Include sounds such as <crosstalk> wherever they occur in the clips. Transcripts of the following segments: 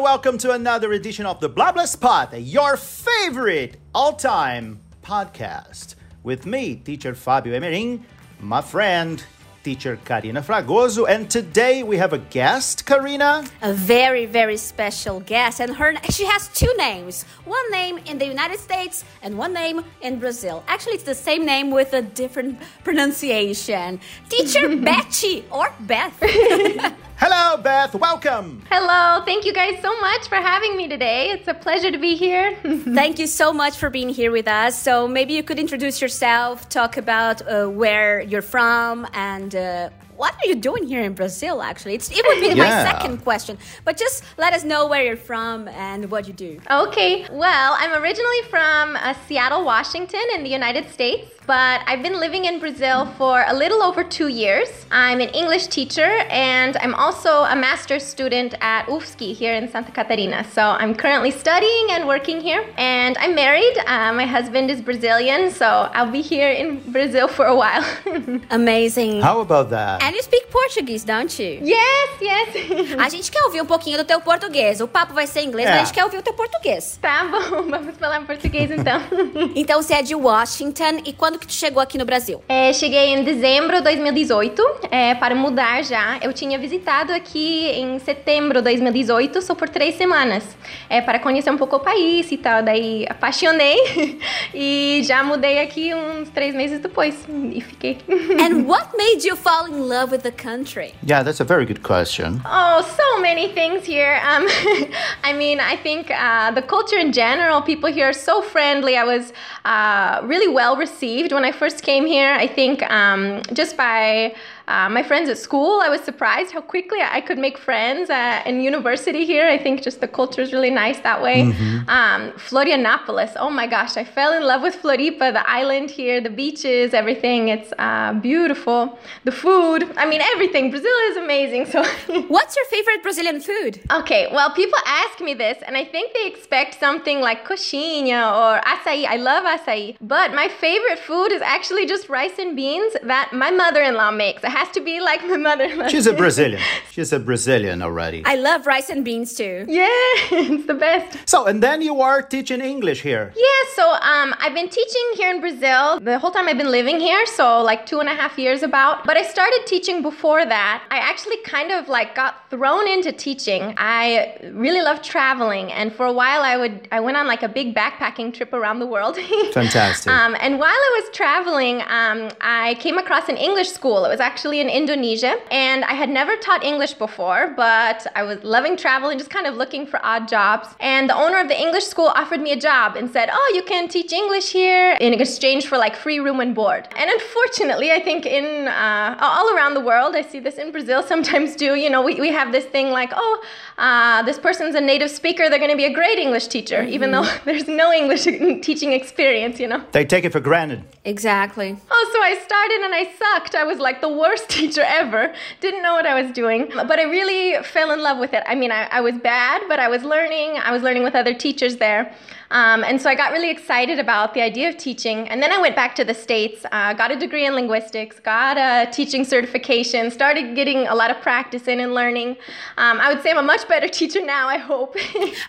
and welcome to another edition of the Blah Blah Spot, your favorite all-time podcast. With me, teacher Fabio Emerin, my friend, teacher Karina Fragoso, and today we have a guest, Karina. A very, very special guest, and her she has two names. One name in the United States and one name in Brazil. Actually, it's the same name with a different pronunciation. Teacher <laughs> Betty or Beth. <laughs> Hello, Beth. Welcome. Hello. Thank you guys so much for having me today. It's a pleasure to be here. <laughs> Thank you so much for being here with us. So maybe you could introduce yourself, talk about uh, where you're from, and uh, what are you doing here in Brazil? Actually, it's, it would be my second question. But just let us know where you're from and what you do. Okay. Well, I'm originally from uh, Seattle, Washington, in the United States, but I've been living in Brazil for a little over two years. I'm an English teacher, and I'm also a master's student at UFSC here in Santa Catarina. So I'm currently studying and working here, and I'm married. Uh, my husband is Brazilian, so I'll be here in Brazil for a while. <laughs> Amazing. How about that? And you speak Portuguese, don't you? yes, yes. A gente quer ouvir um pouquinho do teu português. O papo vai ser em inglês, É. mas a gente quer ouvir o teu português. Tá bom, <laughs> vamos falar em português então. <laughs> Então você é de Washington e quando que tu chegou aqui no Brasil? É, cheguei em dezembro de 2018 é, para mudar já. Eu tinha visitado aqui em setembro de 2018, só por três semanas, é, para conhecer um pouco o país e tal. Daí apaixonei <laughs> e já mudei aqui uns três meses depois e fiquei. And what made you fall in love with the country? Yeah, that's a very good question. Oh, so many things here. Um, <laughs> I mean, I think uh, the culture in general, people here are so friendly. I was uh, really well received when I first came here. I think um, just by uh, my friends at school, I was surprised how quickly I could make friends uh, in university here. I think just the culture is really nice that way. Um, Florianopolis, oh my gosh, I fell in love with Floripa, the island here, the beaches, everything. It's uh, beautiful. The food, I mean, everything. Brazil is amazing. So. <laughs> What's your favorite Brazilian food? Okay, well, people ask me this, and I think they expect something like coxinha or açaí. I love açaí, but my favorite food is actually just rice and beans that my mother-in-law makes. It has to be like my mother-in-law. She's a <laughs> Brazilian. She's a Brazilian already. I love rice and beans too. yeah, it's the best. So, and then you are teaching English here. Yeah, so um, I've been teaching here in Brazil the whole time I've been living here, so like two and a half years about. But I started teaching before that. I actually kind of like got thrown into teaching. I really love traveling, and for a while I would I went on like a big backpacking trip around the world. <laughs> Fantastic. Um, and while I was traveling, um, I came across an English school. It was actually in Indonesia, and I had never taught English before, but I was loving travel and just kind of looking for odd jobs. And the owner of the English school offered me a job and said, "Oh, you can teach English here in exchange for like free room and board." And unfortunately, I think in uh, all around the world, I see this in Brazil sometimes too. You know, we, we have this thing like, "Oh, uh, this person's a native speaker; they're going to be a great English teacher," even though <laughs> there's no English <laughs> teaching experience. You know. They take it for granted. Exactly. Oh, so I started and I sucked. I was like the worst <laughs> teacher ever. Didn't know what I was doing. But I really fell in love with it. I mean, I, I was bad, but I was learning. I was learning with other teachers there. Um, and so I got really excited about the idea of teaching. And then I went back to the States, uh, got a degree in linguistics, got a teaching certification, started getting a lot of practice in and learning. Um, I would say I'm a much better <laughs> teacher now, I hope. <laughs>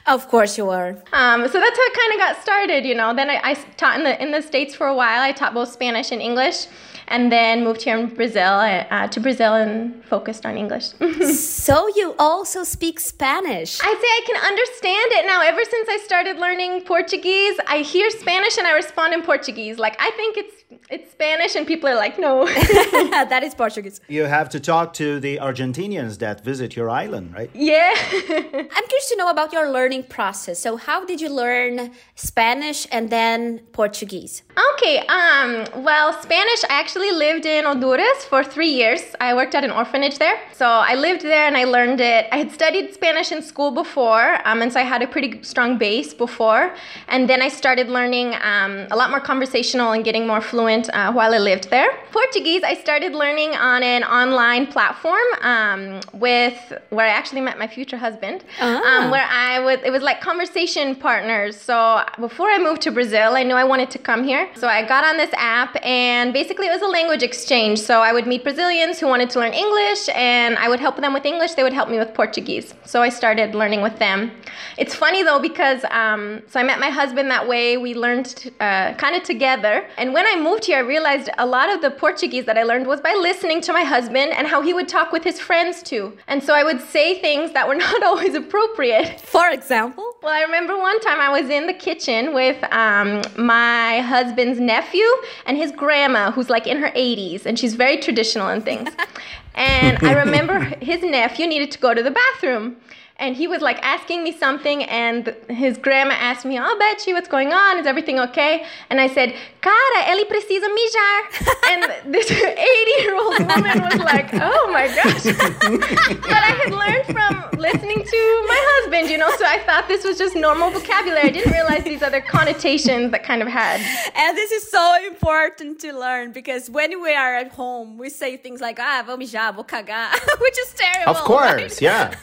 Of course you are. Um, so that's how it kind of got started, you know. Then I, I taught in the in the states for a while. I taught both Spanish and English, and then moved here in Brazil uh, to Brazil and focused on English. <laughs> So you also speak Spanish. I say I can understand it now. Ever since I started learning Portuguese, I hear Spanish and I respond in Portuguese. Like I think it's it's Spanish, and people are like, no. <laughs> <laughs> that is Portuguese. You have to talk to the Argentinians that visit your island, right? yeah. I'm curious to know about your learning process. So how did you learn Spanish and then Portuguese? Okay, um, well, Spanish, I actually lived in Honduras for three years. I worked at an orphanage there. So I lived there and I learned it. I had studied Spanish in school before, um, and so I had a pretty strong base before. And then I started learning um, a lot more conversational and getting more fluent uh, while I lived there. Portuguese, I started learning on an online platform um, with where I actually met my future husband, Ah. um, where I was, it was like conversation partners. So before I moved to Brazil, I knew I wanted to come here. So I got on this app and basically it was a language exchange. So I would meet Brazilians who wanted to learn English and I would help them with English. They would help me with Portuguese. So I started learning with them. It's funny though because um, so I met my husband that way. We learned uh, kind of together. And when I moved here, I realized a lot of the Portuguese that I learned was by listening to my husband and how he would talk with his friends too. And so I would say things that were <laughs> not always appropriate. For example? Well, I remember one time I was in the kitchen with um, my husband's nephew and his grandma, who's like in her 80s, and she's very traditional and things. <laughs> and I remember his nephew needed to go to the bathroom. And he was like asking me something, and his grandma asked me, Oh, Betsy, what's going on? Is everything okay? And I said, Cara, ele precisa mijar. and <laughs> this 80 year old woman was like, Oh my gosh. <laughs> but I had learned from listening to my husband, you know, so I thought this was just normal vocabulary. I didn't realize these other connotations that kind of had. And this is so important to learn because when we are at home, we say things like, ah, vou mijar, vou cagar, <laughs> which is terrible. Of course, right? yeah.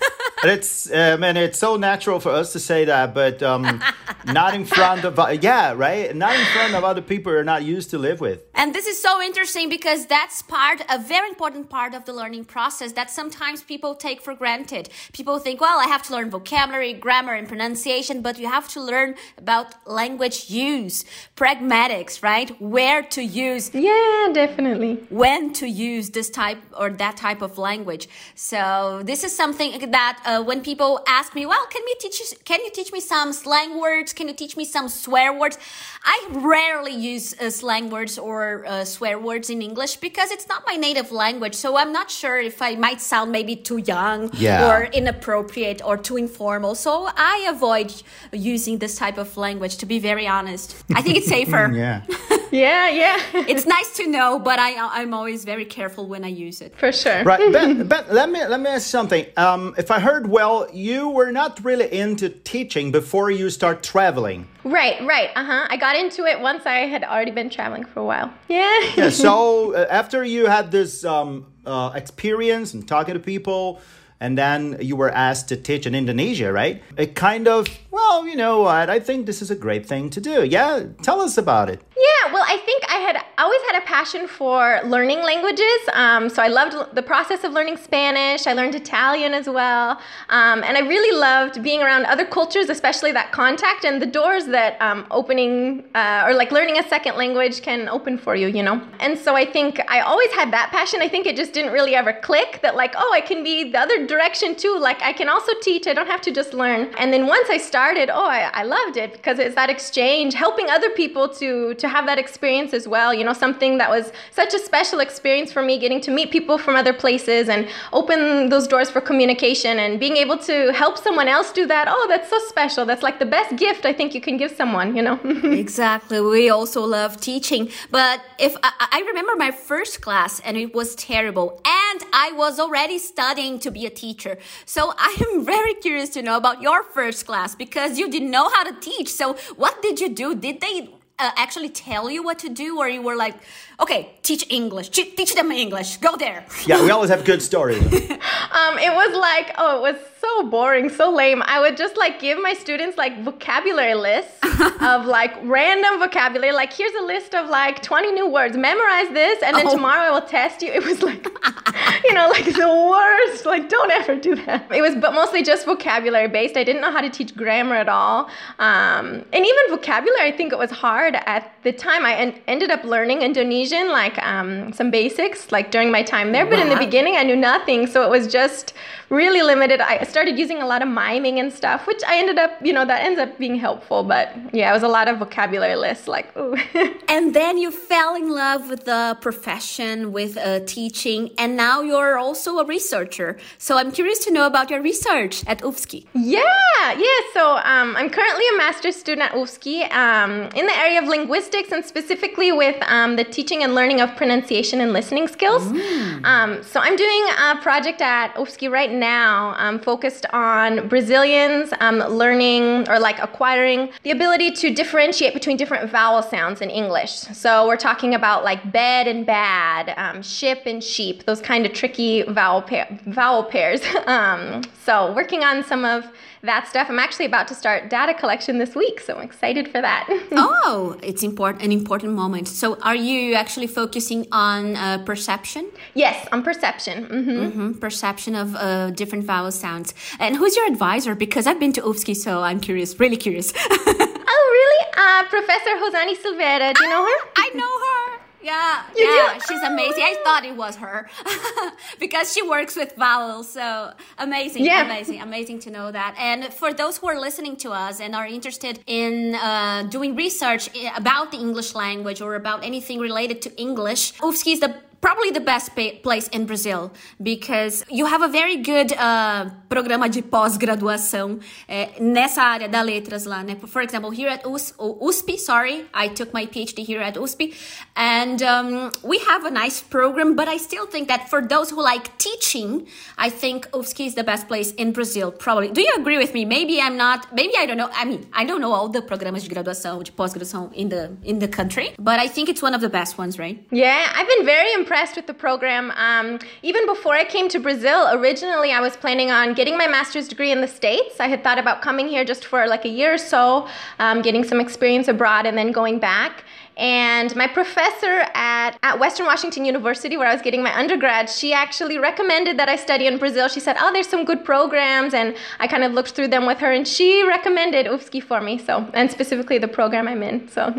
But it's, uh, man, it's so natural for us to say that, but um, <laughs> not in front of, uh, yeah, right? Not in front of other people you're not used to live with. And this is so interesting because that's part, a very important part of the learning process that sometimes people take for granted. People think, well, I have to learn vocabulary, grammar, and pronunciation, but you have to learn about language use, pragmatics, right? Where to use Yeah, definitely. when to use this type or that type of language. So this is something that uh, when people ask me, well, can we teach you, can you teach me some slang words? Can you teach me some swear words? I rarely use uh, slang words or uh, swear words in English because it's not my native language. So I'm not sure if I might sound maybe too young Yeah. or inappropriate or too informal. So I avoid using this type of language to be very honest. I think it's <laughs> safer. Yeah. <laughs> Yeah, yeah. <laughs> It's nice to know, but I I'm always very careful when I use it. For sure. Right, Ben, ben, let me let me ask something. Um, if I heard well, you were not really into teaching before you start traveling. Right, right. Uh huh. I got into it once I had already been traveling for a while. Yeah. Yeah. So uh, after you had this um, uh, experience and talking to people, and then you were asked to teach in Indonesia, right? It kind of, well, you know what? I think this is a great thing to do. Yeah. Tell us about it. Yeah, well, I think I had always had a passion for learning languages. Um, so I loved the process of learning Spanish. I learned Italian as well. Um, and I really loved being around other cultures, especially that contact and the doors that um, opening uh, or like learning a second language can open for you, you know? And so I think I always had that passion. I think it just didn't really ever click that, like, oh, I can be the other direction too. Like, I can also teach, I don't have to just learn. And then once I started, oh, I, I loved it because it's that exchange, helping other people to, to have that experience as well. You know, something that was such a special experience for me, getting to meet people from other places and open those doors for communication and being able to help someone else do that. Oh, that's so special. That's like the best gift I think you can give someone, you know? <laughs> Exactly. We also love teaching. But if I, I remember my first class and it was terrible and I was already studying to be a teacher. So I am very curious to know about your first class because you didn't know how to teach. So what did you do? Did they uh, actually tell you what to do or you were like, okay, teach English, Te- teach them English, go there. Yeah, we always have good stories. <laughs> Um, it was like, oh, it was so boring, so lame. I would just like give my students like vocabulary lists <laughs> of like random vocabulary. Like, here's a list of like 20 new words. Memorize this, and then Oh. tomorrow I will test you. It was like, <laughs> you know, like the worst. Like, don't ever do that. It was, but mostly just vocabulary based. I didn't know how to teach grammar at all. Um, and even vocabulary, I think it was hard at the time. I en- ended up learning Indonesian, like um, some basics, like during my time there. But in the beginning, I knew nothing, so it was just really limited. I started using a lot of miming and stuff, which I ended up, you know, that ends up being helpful. But yeah, it was a lot of vocabulary lists, like ooh. <laughs> And then you fell in love with the profession, with uh, teaching, and now you're also a researcher. So I'm curious to know about your research at UFSC. Yeah, yeah. So um, I'm currently a master's student at UFSC um, in the area of linguistics and specifically with um, the teaching and learning of pronunciation and listening skills. Mm. Um, so I'm doing a project at UFSC right now um, focused on Brazilians um, learning or like acquiring the ability to differentiate between different vowel sounds in English. So we're talking about like bed and bad, um, ship and sheep, those kind of tricky vowel, vowel pairs. <laughs> Um, so working on some of that stuff. I'm actually about to start data collection this week, so I'm excited for that. <laughs> oh, it's important, an important moment. So, are you actually focusing on uh, perception? Yes, on perception. Mm-hmm. Mm-hmm. Perception of uh, different vowel sounds. And who's your advisor? Because I've been to UFSC, so I'm curious, really curious. <laughs> oh, really? Uh, Professor Rosane Silveira. Do you know her? I know her. Yeah, You yeah, do? she's amazing. I thought it was her <laughs> because she works with vowels. So amazing, Yeah. amazing, amazing to know that. And for those who are listening to us and are interested in uh, doing research about the English language or about anything related to English, UFSC is the probably the best place in Brazil because you have a very good uh, programa de pós-graduação eh, nessa área da letras lá, né? For example, here at US, USP, sorry, I took my PhD here at USP, and um, we have a nice program. But I still think that for those who like teaching, I think USP is the best place in Brazil. Probably. Do you agree with me? Maybe I'm not. Maybe I don't know. I mean, I don't know all the programas de graduação, de pós-graduação in the in the country, but I think it's one of the best ones, right? Yeah, I've been very impressed with the program. Um, even before I came to Brazil, originally I was planning on getting my master's degree in the States. I had thought about coming here just for like a year or so, um, getting some experience abroad, and then going back. And my professor at, at Western Washington University, where I was getting my undergrad, she actually recommended that I study in Brazil. She said, Oh, there's some good programs. And I kind of looked through them with her, and she recommended UFSC for me. So, and specifically the program I'm in. So,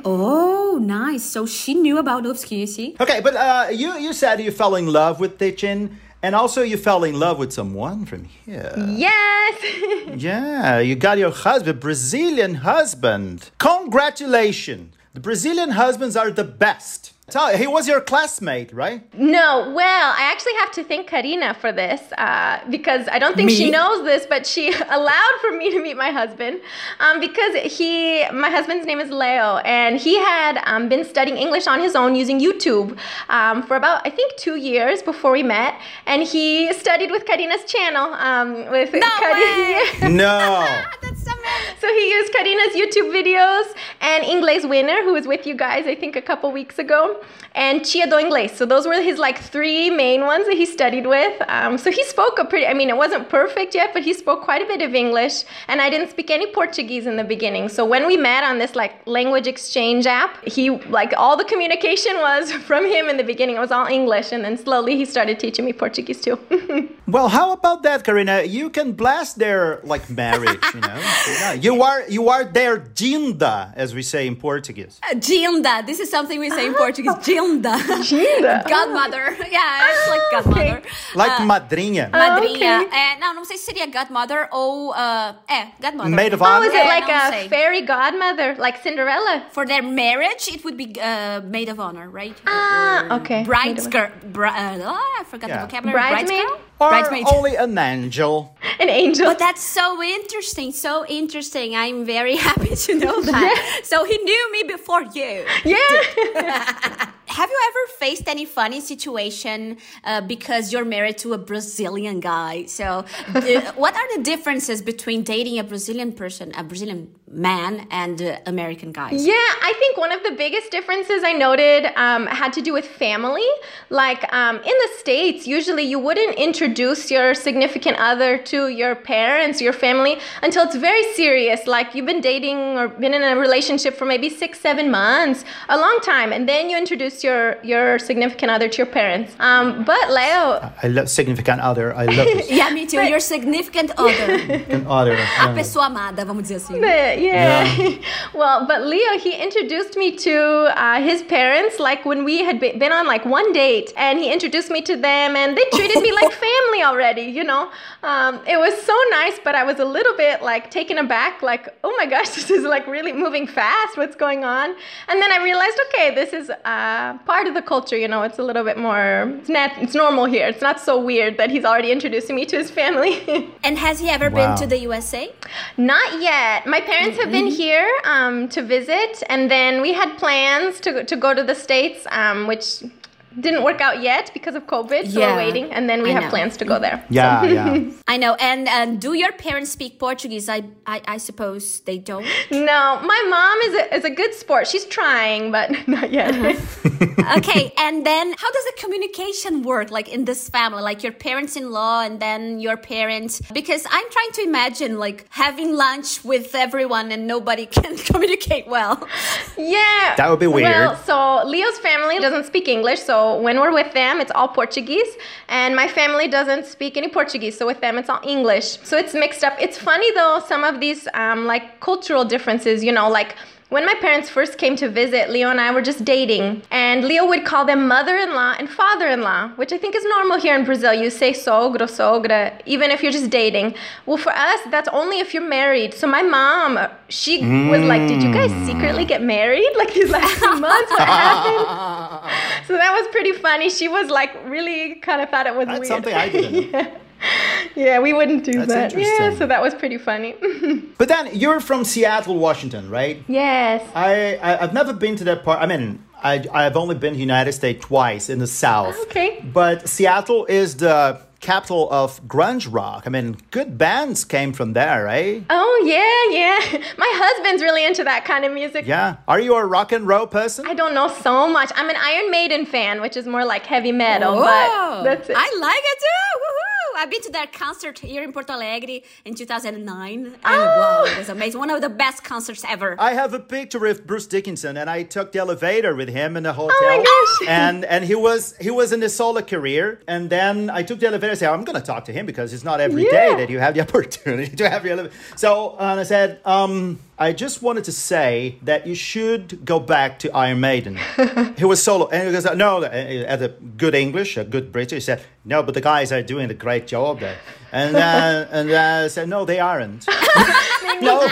<laughs> Oh, nice. So she knew about UFSC, you see? Okay, but uh, you you said you fell in love with teaching, and also you fell in love with someone from here. yes. <laughs> Yeah, you got your husband, Brazilian husband. Congratulations. The Brazilian husbands are the best. So he was your classmate, right? No, well, I actually have to thank Karina for this uh, because I don't think she knows this, but she <laughs> allowed for me to meet my husband um, because he, my husband's name is Leo, and he had um, been studying English on his own using YouTube um, for about I think two years before we met, and he studied with Karina's channel um, with No Karina. <laughs> No. <laughs> That's amazing. So he used Karina's YouTube videos and Inglês Winner, who was with you guys, I think, a couple weeks ago, and Chia do Inglés. So those were his like three main ones that he studied with. Um, so he spoke a pretty, I mean, it wasn't perfect yet, but he spoke quite a bit of English, and I didn't speak any Portuguese in the beginning. So when we met on this like language exchange app, he like all the communication was <laughs> from him in the beginning. It was all English, and then slowly he started teaching me Portuguese too. <laughs> Well, how about that, Karina? You can blast their like marriage, you know. <laughs> Yeah, you are you are their dinda, as we say in Portuguese. Gilda. This is something we say in Portuguese. <laughs> Gilda. Gilda. Godmother. Yeah, it's like godmother. Like Uh, madrinha. Madrinha. ok. É, não, não sei se seria godmother ou. Uh, é, godmother. Maid of Oh, honor. is it Yeah, like a say. fairy godmother, like Cinderella? For their marriage, it would be uh, maid of honor, right? Ah, Or okay. Bride's girl. Bri- uh, oh, I forgot Yeah. the vocabulary. Bridesmaid? Bride's girl? Or Bridesmaid. only an angel. <laughs> An angel. But that's so interesting, so interesting. I'm very <laughs> happy to know that. So he knew me before you. yeah. <laughs> Have you ever faced any funny situation uh, because you're married to a Brazilian guy? So, the, <laughs> what are the differences between dating a Brazilian person, a Brazilian man, and uh, American guys? Yeah, I think one of the biggest differences I noted um, had to do with family. Like um, in the States, usually you wouldn't introduce your significant other to your parents, your family, until it's very serious. Like you've been dating or been in a relationship for maybe six, seven months, a long time, and then you introduce your, your significant other to your parents. Um, but Leo, I love significant other. I love <laughs> this Yeah, me too. Your significant other. significant other. <laughs> A pessoa amada, vamos dizer assim. But, yeah. <laughs> well, but Leo, he introduced me to uh, his parents like when we had been on like one date, and he introduced me to them, and they treated me like family already. You know, um, it was so nice, but I was a little bit like taken aback, like, oh my gosh, this is like really moving fast. What's going on? And then I realized, okay, this is uh, part of the culture. You know, it's a little bit more. It's not. It's normal here. It's not so weird that he's already introducing me to his family. <laughs> And has he ever Wow. been to the USA? Not yet. My parents parents have been here um, to visit, and then we had plans to to go to the states, um, which didn't work out yet because of COVID. So Yeah, we're waiting, and then we I have know. plans to go there. Yeah, yeah. <laughs> I know. And do your parents speak Portuguese? I, I, I suppose they don't. No, my mom is a, is a good sport. She's trying, but <laughs> not yet. Uh-huh. <laughs> okay, and then how does the communication work like in this family? Like your parents in law and then your parents? Because I'm trying to imagine like having lunch with everyone and nobody can communicate well. Yeah. That would be weird. Well, so Leo's family doesn't speak English, so when we're with them, it's all Portuguese. And my family doesn't speak any Portuguese, so with them, it's all English. So it's mixed up. It's funny though, some of these um, like cultural differences, you know, like when my parents first came to visit, Leo and I were just dating, mm. and Leo would call them mother in law and father in law, which I think is normal here in Brazil. You say sogro, sogra, even if you're just dating. Well, for us, that's only if you're married. So my mom, uh, she was like, Did you guys secretly get married? <laughs> Like these last few <laughs> months? What happened? <laughs> So that was pretty funny. She was like, really kind of thought it was That's weird. something I didn't know. <laughs> yeah, we wouldn't do That's that. Yeah, so that was pretty funny. <laughs> But then you're from Seattle, Washington, right? yes. I, I I've never been to that part. I mean, I I've only been to the United States twice in the South. Okay. But Seattle is the capital of grunge rock. I mean, good bands came from there, right? Oh yeah, yeah. <laughs> My husband's really into that kind of music. Yeah. Are you a rock and roll person? I don't know so much. I'm an Iron Maiden fan, which is more like heavy metal, Whoa. but that's it. I like it too. Woohoo! I've been to their concert here in Porto Alegre in 2009. And Oh. wow, it was amazing. One of the best concerts ever. I have a picture of Bruce Dickinson, and I took the elevator with him in the hotel. Oh my gosh. <laughs> And and he was he was in his solo career, and then I took the elevator. and said, I'm going to talk to him because it's not every day Yeah. that you have the <laughs> opportunity to have the elevator. So and I said, um, I just wanted to say that you should go back to Iron Maiden. <laughs> he was solo, and he goes, no, at a good English, a good British. He said, no, but the guys are doing a great job there. And uh, <laughs> and uh, I said, no, they aren't. <laughs> no,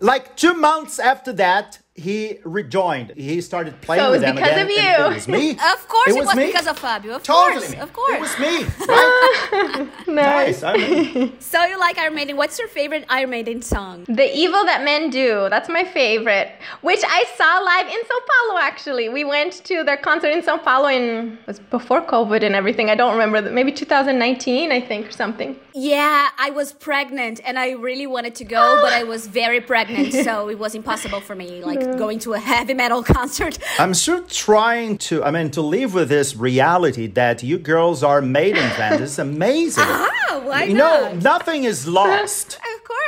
like two months after that, he rejoined. He started playing So it with was them because again. of you. It was me. <laughs> Of course, it was, me. because of Fabio. Of Totally course, me. of course. It was me. <laughs> Right? nice. I mean, <laughs> So you like Iron Maiden? What's your favorite Iron Maiden song? The Evil That Men Do. That's my favorite, which I saw live in Sao Paulo actually. We went to their concert in Sao Paulo in it was before COVID and everything. I don't remember, maybe 2019, I think, or something. Yeah, I was pregnant and I really wanted to go, but I was very pregnant, so it was impossible for me, like going to a heavy metal <laughs> concert. I'm still trying to. I mean, to live with this reality that you girls are Maiden fans. It's amazing. Ah, why you not? know, nothing is lost.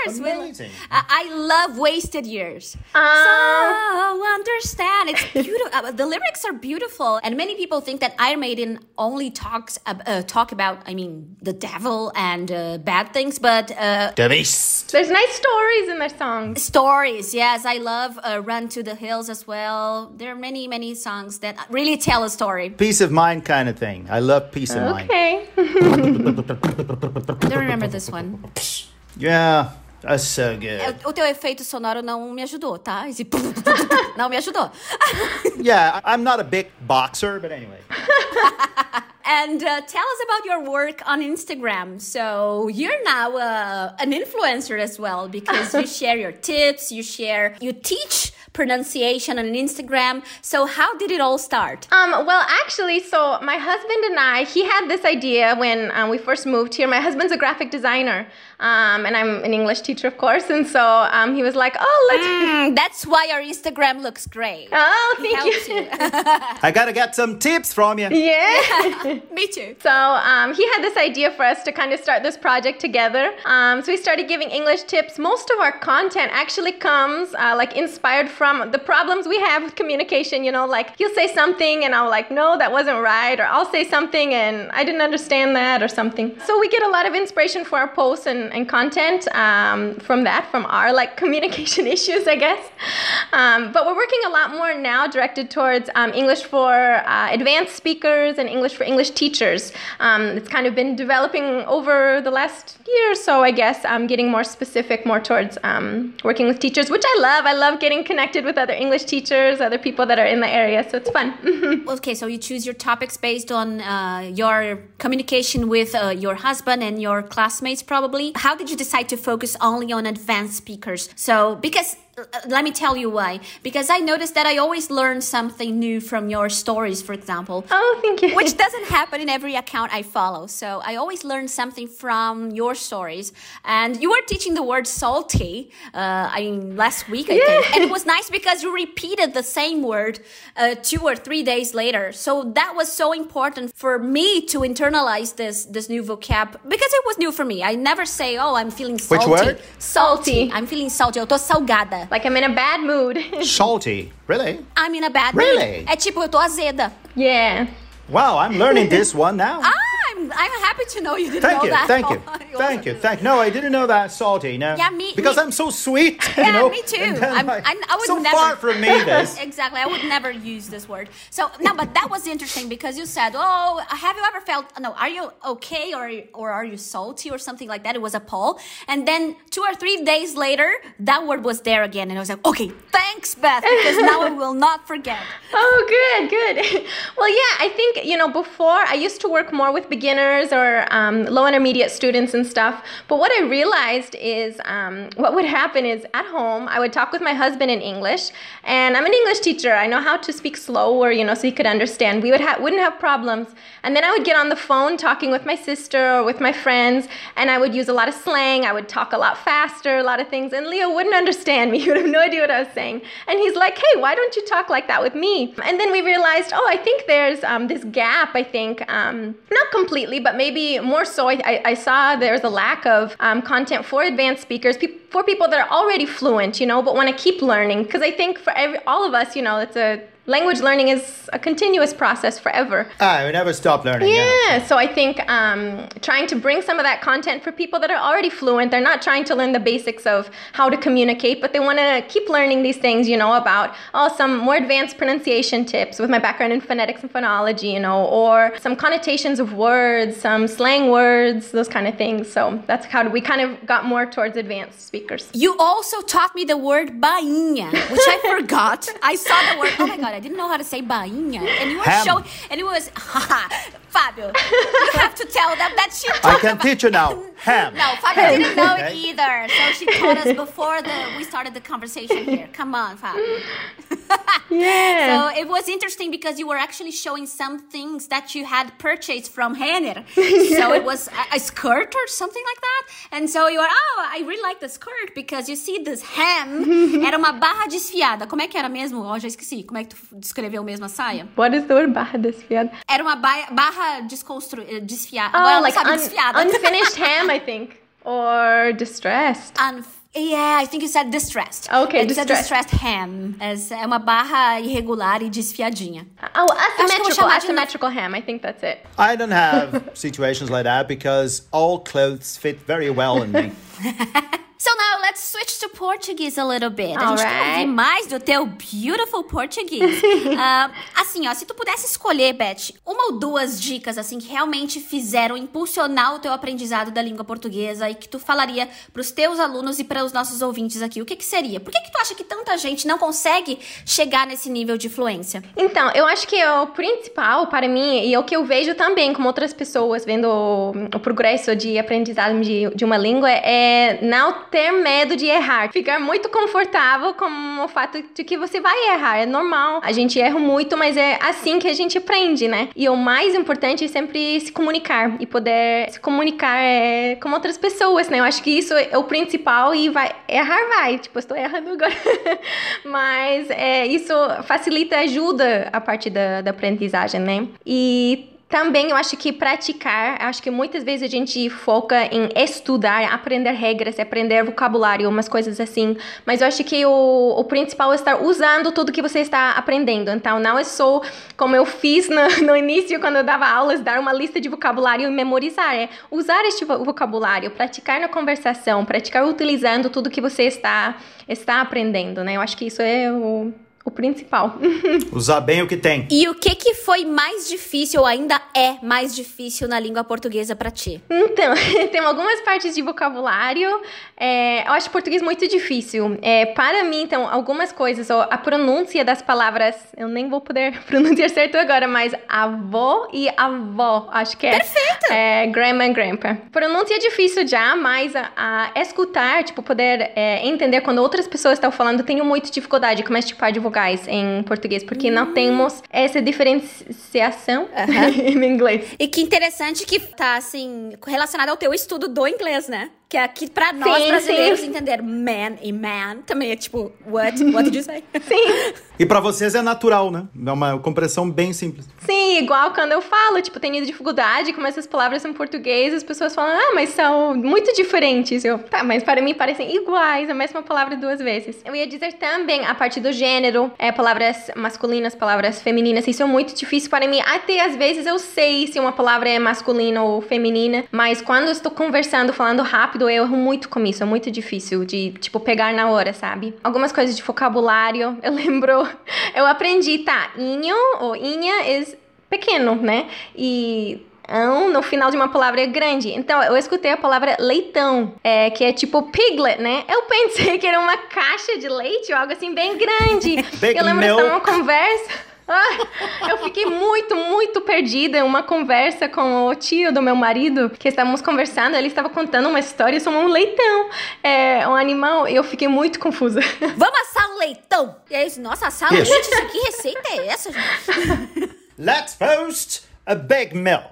Of course, Amazing. I, I love wasted years. Ah. so understand, it's beautiful. Uh, the lyrics are beautiful, and many people think that Iron Maiden only talks uh, talk about, I mean, the devil and uh, bad things, but uh, The beast. There's nice stories in their songs. stories. Yes, I love uh, Run to the Hills as well. There are many, many songs that really tell a story. Peace of mind kind of thing. I love peace of mind. Okay. I <laughs> don't remember this one. <laughs> Yeah, that's so good. O teu efeito sonoro não me ajudou, tá? Esse <laughs> não me ajudou. <laughs> Yeah, I'm not a big boxer, but anyway. <laughs> And uh, tell us about your work on Instagram. So you're now uh, an influencer as well because you share your tips, you share, you teach pronunciation on Instagram. So how did it all start? Um, well, actually, so my husband and I, he had this idea when um, we first moved here. My husband's a graphic designer, um, and I'm an English teacher, of course. And so um, he was like, "Oh, let's." Mm, that's why our Instagram looks great. Oh, thank helps you. you. <laughs> I gotta get some tips from you. yeah. <laughs> Me too. So um, he had this idea for us to kind of start this project together. Um, so we started giving English tips. Most of our content actually comes uh, like inspired from the problems we have with communication. You know, like he'll say something and I'll like, no, that wasn't right, or I'll say something and I didn't understand that or something. So we get a lot of inspiration for our posts and, and content um, from that, from our like <laughs> communication <laughs> issues, I guess. Um, but we're working a lot more now directed towards um, English for uh, advanced speakers and English for English teachers. Um, it's kind of been developing over the last year or so, I guess, um, getting more specific, more towards um, working with teachers, which I love. I love getting connected with other English teachers, other people that are in the area, so it's fun. <laughs> Okay, so you choose your topics based on uh, your communication with uh, your husband and your classmates, probably. How did you decide to focus only on advanced speakers? So, because let me tell you why. Because I noticed that I always learn something new from your stories, for example. Oh, thank you. Which <laughs> doesn't happen in every account I follow. So I always learn something from your stories. And you were teaching the word salty, uh, I mean, last week, I think. And it was nice because you repeated the same word uh, two or three days later. So that was so important for me to internalize this, this new vocab because it was new for me. I never say, oh, I'm feeling salty. Which word? Salty. I'm feeling salty. Eu tô salgada. Like I'm in a bad mood. <laughs> Salty. Really? I'm in a bad Really? mood. É tipo, eu tô azeda. yeah. Wow, I'm learning this one now. Ah, I'm, I'm happy to know you didn't Thank know you, that. thank you, <laughs> Oh, thank you, thank. No, I didn't know that salty. No, Yeah, me- because me- I'm so sweet. you Yeah, know? me too. And I'm- like, I'm- I would so never- far from me <laughs> this. Exactly. I would never use this word. So no, but that was interesting because you said, "Oh, have you ever felt? No, are you okay or or are you salty or something like that?" It was a poll, and then two or three days later, that word was there again, and I was like, "Okay, thanks, Beth, because now I will not forget." <laughs> Oh, good, good. well, yeah, I think, you know, before I used to work more with beginners or um, low intermediate students and stuff. But what I realized is um, what would happen is at home, I would talk with my husband in English. And I'm an English teacher. I know how to speak slower, you know, so he could understand. We would ha- wouldn't have problems. And then I would get on the phone talking with my sister or with my friends, and I would use a lot of slang. I would talk a lot faster, a lot of things. And Leo wouldn't understand me. <laughs> He would have no idea what I was saying. And he's like, hey, why don't you talk like that with me? And then we realized, oh, I think there's um, this gap, I think, um, not completely, but maybe more so. I, I, saw there's a lack of um, content for advanced speakers, pe- for people that are already fluent, you know, but want to keep learning. Because I think for every, all of us, you know, it's a language learning is a continuous process forever. Ah, we never stop learning. Yeah. Yeah, so I think um, trying to bring some of that content for people that are already fluent, they're not trying to learn the basics of how to communicate, but they want to keep learning these things, you know, about oh, some more advanced pronunciation tips with my background in phonetics and phonology, you know, or some connotations of words, some slang words, those kind of things. So that's how we kind of got more towards advanced speakers. You also taught me the word bainha, which I <laughs> forgot. I saw the word. Oh my god, I didn't know how to say bainha, and you were Ham. showing, and it was <laughs> Fabio. You have to tell them that she. I can about- teach you now. <laughs> Ham. No, Fabio didn't know it Okay. either, so she taught us before the we started the conversation here. Come on, Fabio. <laughs> Yeah. So it was interesting because you were actually showing some things that you had purchased from Renner. So it was a, a skirt or something like that. And so you were, oh, I really like the skirt because you see this hem. Era uma barra desfiada. Como é que era mesmo? Oh, já esqueci. Como é que tu descreveu mesmo a saia? what is the word barra desfiada? Era uma ba- barra desconstru... desfiada. Oh, Agora ela like sabe un- desfiada. unfinished ham, I think, or distressed. Un- yeah, I think you said distressed. Okay, It's a distressed. distressed ham. Essa É uma barra irregular e desfiadinha. Oh, asymmetrical, de- asymmetrical ham. I think that's it. I don't have <laughs> situations like that because all clothes fit very well in me. <laughs> So now let's switch to Portuguese a little bit. a gente quer Alright. ouvir mais do teu beautiful Portuguese. <laughs> Ah, assim, ó, se tu pudesse escolher, Beth, uma ou duas dicas assim que realmente fizeram impulsionar o teu aprendizado da língua portuguesa e que tu falaria pros teus alunos e para os nossos ouvintes aqui, o que que seria? Por que que tu acha que tanta gente não consegue chegar nesse nível de fluência? Então, eu acho que o principal para mim, e é o que eu vejo também com outras pessoas vendo o, o progresso de aprendizado de, de uma língua, é não ter medo de errar. Ficar muito confortável com o fato de que você vai errar. É normal. A gente erra muito, mas é assim que a gente aprende, né? E o mais importante é sempre se comunicar e poder se comunicar é, com outras pessoas, né? Eu acho que isso é o principal e vai errar vai. Tipo, estou errando agora. <laughs> mas é, isso facilita, ajuda a parte da, da aprendizagem, né? E também eu acho que praticar, acho que muitas vezes a gente foca em estudar, aprender regras, aprender vocabulário, umas coisas assim. Mas eu acho que o, o principal é estar usando tudo que você está aprendendo. Então, não é só como eu fiz no, <laughs> no início, quando eu dava aulas, dar uma lista de vocabulário e memorizar. É usar este vo- vocabulário, praticar na conversação, praticar utilizando tudo que você está, está aprendendo, né? Eu acho que isso é o, o principal. <laughs> Usar bem o que tem. E o que que foi mais difícil ou ainda é mais difícil na língua portuguesa para ti? Então, <laughs> tem algumas partes de vocabulário. É, eu acho português muito difícil. É, para mim, então, algumas coisas, ó, a pronúncia das palavras, eu nem vou poder <laughs> pronunciar certo agora, mas avó e avó, acho que é. Perfeito! É, grandma e grandpa. Pronúncia é difícil já, mas a, a escutar, tipo, poder é, entender quando outras pessoas estão falando, tenho muita dificuldade com esse tipo de em português, porque não temos essa diferenciação <laughs> em inglês. E que interessante que tá, assim, relacionado ao teu estudo do inglês, né? Que aqui, pra nós Sim, brasileiros, sim. entender man e man também é tipo, what? What did you say? <laughs> Sim. E pra vocês é natural, né? É uma compreensão bem simples. Sim, igual quando eu falo, tipo, tenho dificuldade com essas palavras em português, as pessoas falam, ah, mas são muito diferentes. Eu, tá, mas para mim parecem iguais, a mesma palavra duas vezes. Eu ia dizer também, a parte do gênero, é, palavras masculinas, palavras femininas, isso é muito difícil para mim. Até às vezes eu sei se uma palavra é masculina ou feminina, mas quando eu estou conversando, falando rápido, eu erro muito com isso, é muito difícil de, tipo, pegar na hora, sabe? Algumas coisas de vocabulário, <laughs> eu lembro, eu aprendi, tá, inho ou inha é pequeno, né? E ão no final de uma palavra é grande. Então, eu escutei a palavra leitão, é, que é tipo piglet, né? Eu pensei que era uma caixa de leite ou algo assim bem grande. Eu lembro de milk. estar numa conversa. Ah, eu fiquei muito, muito perdida em uma conversa com o tio do meu marido, que estávamos conversando, ele estava contando uma história sobre um leitão, é, um animal, e eu fiquei muito confusa. Vamos assar um leitão! E aí, nossa, assar Isso. leite, isso que receita é essa, gente? Let's roast a big milk.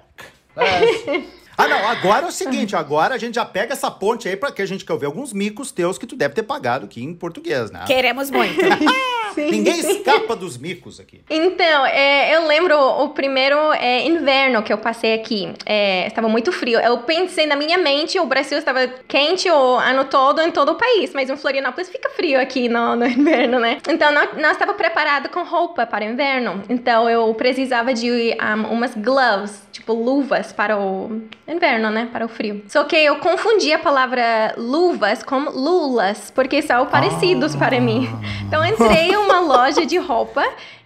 Let's- Ah, não, agora é o seguinte, agora a gente já pega essa ponte aí pra que a gente quer ver alguns micos teus que tu deve ter pagado aqui em português, né? Queremos muito. <laughs> <laughs> Ninguém escapa dos micos aqui. Então, é, eu lembro o primeiro é, inverno que eu passei aqui. É, estava muito frio. Eu pensei na minha mente, o Brasil estava quente o ano todo em todo o país, mas em Florianópolis fica frio aqui no, no <laughs> inverno, né? Então, não, não estava preparado com roupa para o inverno. Então, eu precisava de um, umas gloves, tipo luvas para o inverno, né? Para o frio. Só que eu confundi a palavra luvas com lulas, porque são parecidos para mim. Então, entrei <laughs> uma loja de roupa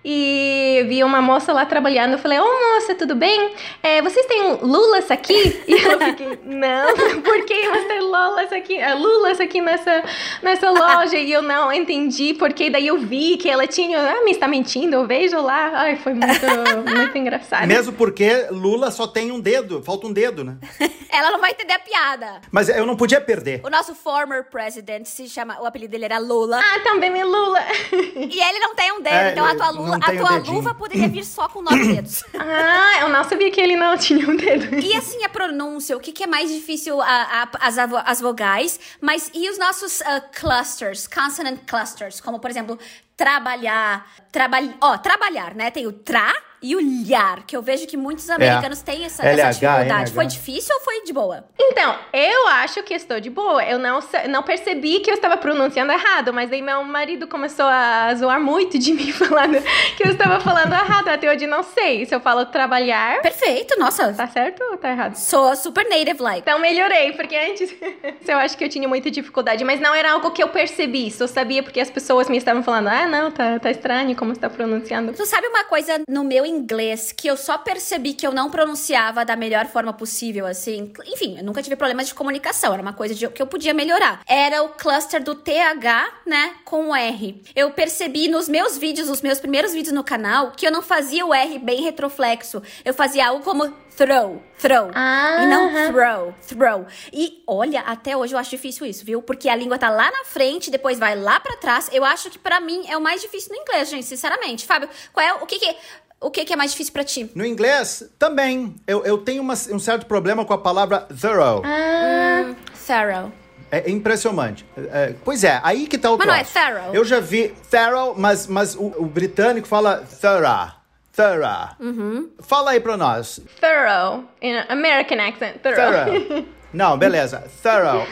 e vi uma moça lá trabalhando. Eu falei, ô moça, tudo bem? É, vocês têm lulas aqui? E ela <laughs> fiquei, não, por que você tem lulas aqui, é, lulas aqui nessa, nessa loja? E eu não entendi, porque daí eu vi que ela tinha, ah, me está mentindo, eu vejo lá. Ai, foi muito, <laughs> muito engraçado. Mesmo porque Lula só tem um dedo, falta um dedo, né? <laughs> Ela não vai entender a piada. Mas eu não podia perder. O nosso former president se chama, o apelido dele era Lula. Ah, também me lula. E ele não tem um dedo, É, então a tua, lula, a tem o tua dedinho. luva poderia vir só com nove dedos. <coughs> Ah, eu não sabia que ele não tinha um dedo. E assim, a pronúncia, o que, que é mais difícil, a- a- as, as vogais, mas e os nossos ah, clusters, consonant clusters, como por exemplo, trabalhar, trabalhar, ó, trabalhar, né? Tem o tra e o lhar, que eu vejo que muitos americanos têm essa, essa LH, dificuldade. NH. Foi difícil ou foi de boa? Então, eu acho que estou de boa. Eu não, não percebi que eu estava pronunciando errado, mas daí meu marido começou a zoar muito de <laughs> mim, falando que eu estava falando errado. Até hoje não sei se eu falo trabalhar. Perfeito, nossa. Tá certo ou tá errado? Sou super native like. Então melhorei, porque antes <laughs> eu acho que eu tinha muita dificuldade, mas não era algo que eu percebi. Só sabia porque as pessoas me estavam falando: ah, não, tá, tá estranho como você tá pronunciando. Tu sabe uma coisa no meu inglês que eu só percebi que eu não pronunciava da melhor forma possível, assim? Enfim, eu nunca tive problemas de comunicação, era uma coisa de- que eu podia melhorar. Era o cluster do TH, né, com o R. Eu percebi nos meus vídeos, os meus primeiros vídeos no canal, que eu não fazia o R bem retroflexo. Eu fazia algo como throw, throw. Ah, e não aham. throw, throw. E olha, até hoje eu acho difícil isso, viu? Porque a língua tá lá na frente, depois vai lá pra trás. Eu acho que pra mim é o mais difícil no inglês, gente, sinceramente. Fábio, qual é o que que o que que é mais difícil pra ti? No inglês, também. Eu, eu tenho uma- um certo problema com a palavra thorough. Ah, Thorough. É impressionante. É, pois é, aí que tá o Mas não é troço. thorough? Eu já vi thorough, mas, mas o, o britânico fala thorough. Thorough. Uhum. Fala aí pra nós. thorough. In American accent, thorough. Thorough. <laughs> Não, beleza. Thorough.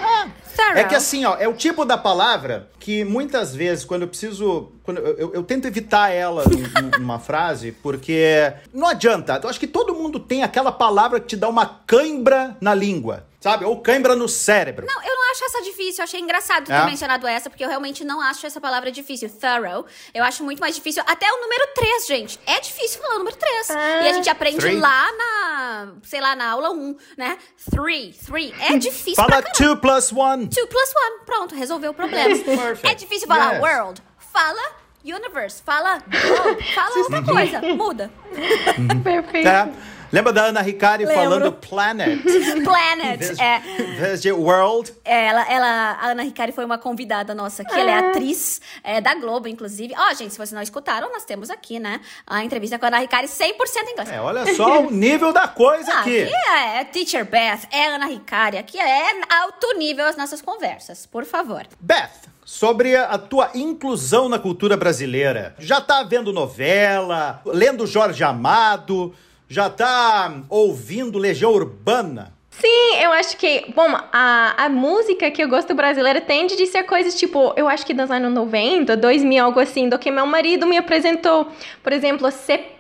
Thorough. É que assim, ó, é o tipo da palavra que muitas vezes, quando eu preciso. Quando eu, eu- eu tento evitar ela num- num- numa frase, porque não adianta. Eu acho que todo mundo tem aquela palavra que te dá uma cãibra na língua. Sabe? Ou cãibra no cérebro. Não, eu não acho essa difícil. Eu achei engraçado É? ter mencionado essa, porque eu realmente não acho essa palavra difícil. Thorough. Eu acho muito mais difícil. Até o número 3, gente. É difícil falar o número 3. Ah. e a gente aprende Three. lá na, sei lá, na aula 1, né? Three. Three. É difícil Fala pra caramba. 2 plus 1. Two plus one. Pronto, resolveu o problema. <laughs> É difícil falar Yes. world. Fala universe. Fala globe. Fala outra coisa. Muda. <laughs> Perfeito. É. Lembra da Ana Ricari Lembro. falando planet? <laughs> Planet. É. Em vez de world. Ela, ela, a Ana Ricari foi uma convidada nossa aqui. Ela é Ah. atriz é, da Globo, inclusive. Ó, gente, se vocês não escutaram, nós temos aqui, né? A entrevista com a Ana Ricari 100% em inglês. É, olha só o nível da coisa Ah, aqui. aqui é, é Teacher Beth, é Ana Ricari. Aqui é alto nível as nossas conversas, por favor. Beth, sobre a tua inclusão na cultura brasileira. Já tá vendo novela, lendo Jorge Amado, já tá ouvindo Legião Urbana? Sim, eu acho que, bom, a, a música que eu gosto brasileira tende de ser coisas tipo, eu acho que dos anos 90, 2000, algo assim, do que meu marido me apresentou. Por exemplo, CPM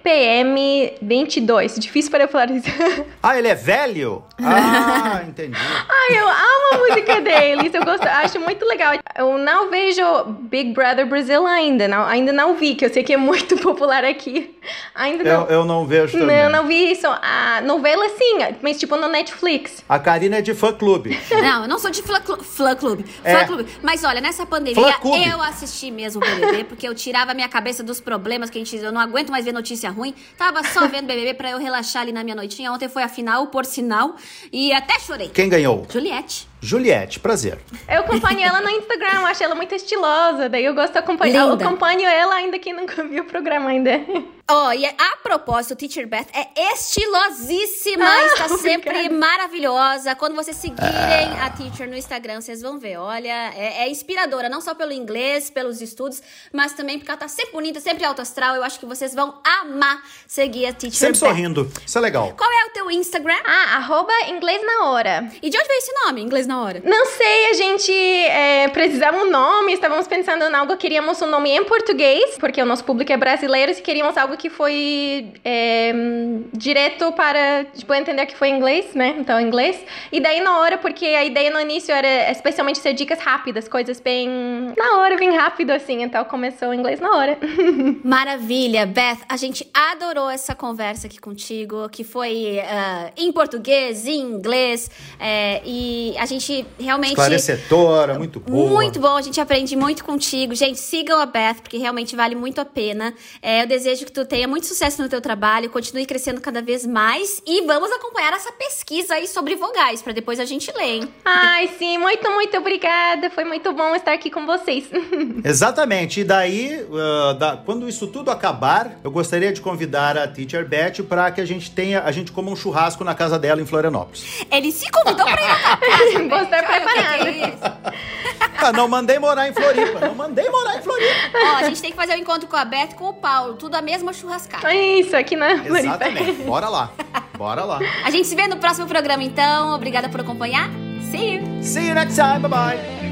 22. Difícil para eu falar isso. <laughs> Ah, ele é velho? Ah, entendi. Ai, eu amo a música deles. Eu gosto, acho muito legal. Eu não vejo Big Brother Brasil ainda, não, ainda não vi, que eu sei que é muito <laughs> popular aqui. Ainda Eu, não. eu não vejo também. Não, não vi isso. A novela sim, mas tipo no Netflix. A Karina é de fã-clube. Não, eu não sou de fã, clu fã clube. É. Fã clube. Mas olha, nessa pandemia, Fã-clube. eu assisti mesmo o BBB, porque eu tirava a minha cabeça dos problemas que a gente. Eu não aguento mais ver notícia ruim. Tava só <laughs> vendo BBB pra eu relaxar ali na minha noitinha. Ontem foi a final, por sinal. E até chorei. Quem ganhou? Juliette. Juliette, prazer. Eu acompanho ela no Instagram, acho ela muito estilosa, daí eu gosto de acompanhar. Eu acompanho ela ainda que nunca <laughs> viu o programa ainda. Ó, e a propósito, o Teacher Beth é estilosíssima, Ah, está <laughs> obrigada. sempre maravilhosa. Quando vocês seguirem a Teacher no Instagram, vocês vão ver. Olha, é, é inspiradora, não só pelo inglês, pelos estudos, mas também porque ela tá sempre bonita, sempre alto astral. Eu acho que vocês vão amar seguir a Teacher Sempre Beth. sorrindo. Isso é legal. Qual é o teu Instagram? Ah, arroba inglês na hora. E de onde veio esse nome, Inglês na Hora? Não sei, a gente é, precisava um nome, estávamos pensando em algo, queríamos um nome em português, porque o nosso público é brasileiro, e queríamos algo que foi é, direto para, tipo, entender que foi em inglês, né? Então, inglês. E daí na hora, porque a ideia no início era especialmente ser dicas rápidas, coisas bem na hora, bem rápido, assim. Então, começou em inglês na hora. <laughs> Maravilha, Beth. A gente adorou essa conversa aqui contigo, que foi ah, em português, em inglês, é, e a gente realmente. Esclarecedora, muito boa. Muito bom, a gente aprende muito contigo. Gente, sigam a Beth, porque realmente vale muito a pena. É, eu desejo que tu tenha muito sucesso no teu trabalho, continue crescendo cada vez mais e vamos acompanhar essa pesquisa aí sobre vogais, pra depois a gente ler, hein? Ai, sim, muito, muito obrigada. Foi muito bom estar aqui com vocês. <laughs> Exatamente. E daí, ah, da- quando isso tudo acabar, eu gostaria de convidar a Teacher Beth para que a gente tenha, a gente coma um churrasco na casa dela em Florianópolis. Ele se convidou pra ir na casa. Vou estar Beth. Não mandei morar em Floripa. Não mandei morar em Floripa. Ó, a gente tem que fazer o encontro com a Beth e com o Paulo, tudo a mesma churrascada. É isso, aqui na Floripa. Exatamente. Bora lá. Bora lá. A gente se vê no próximo programa, então. Obrigada por acompanhar. See you! See you next time. Bye bye.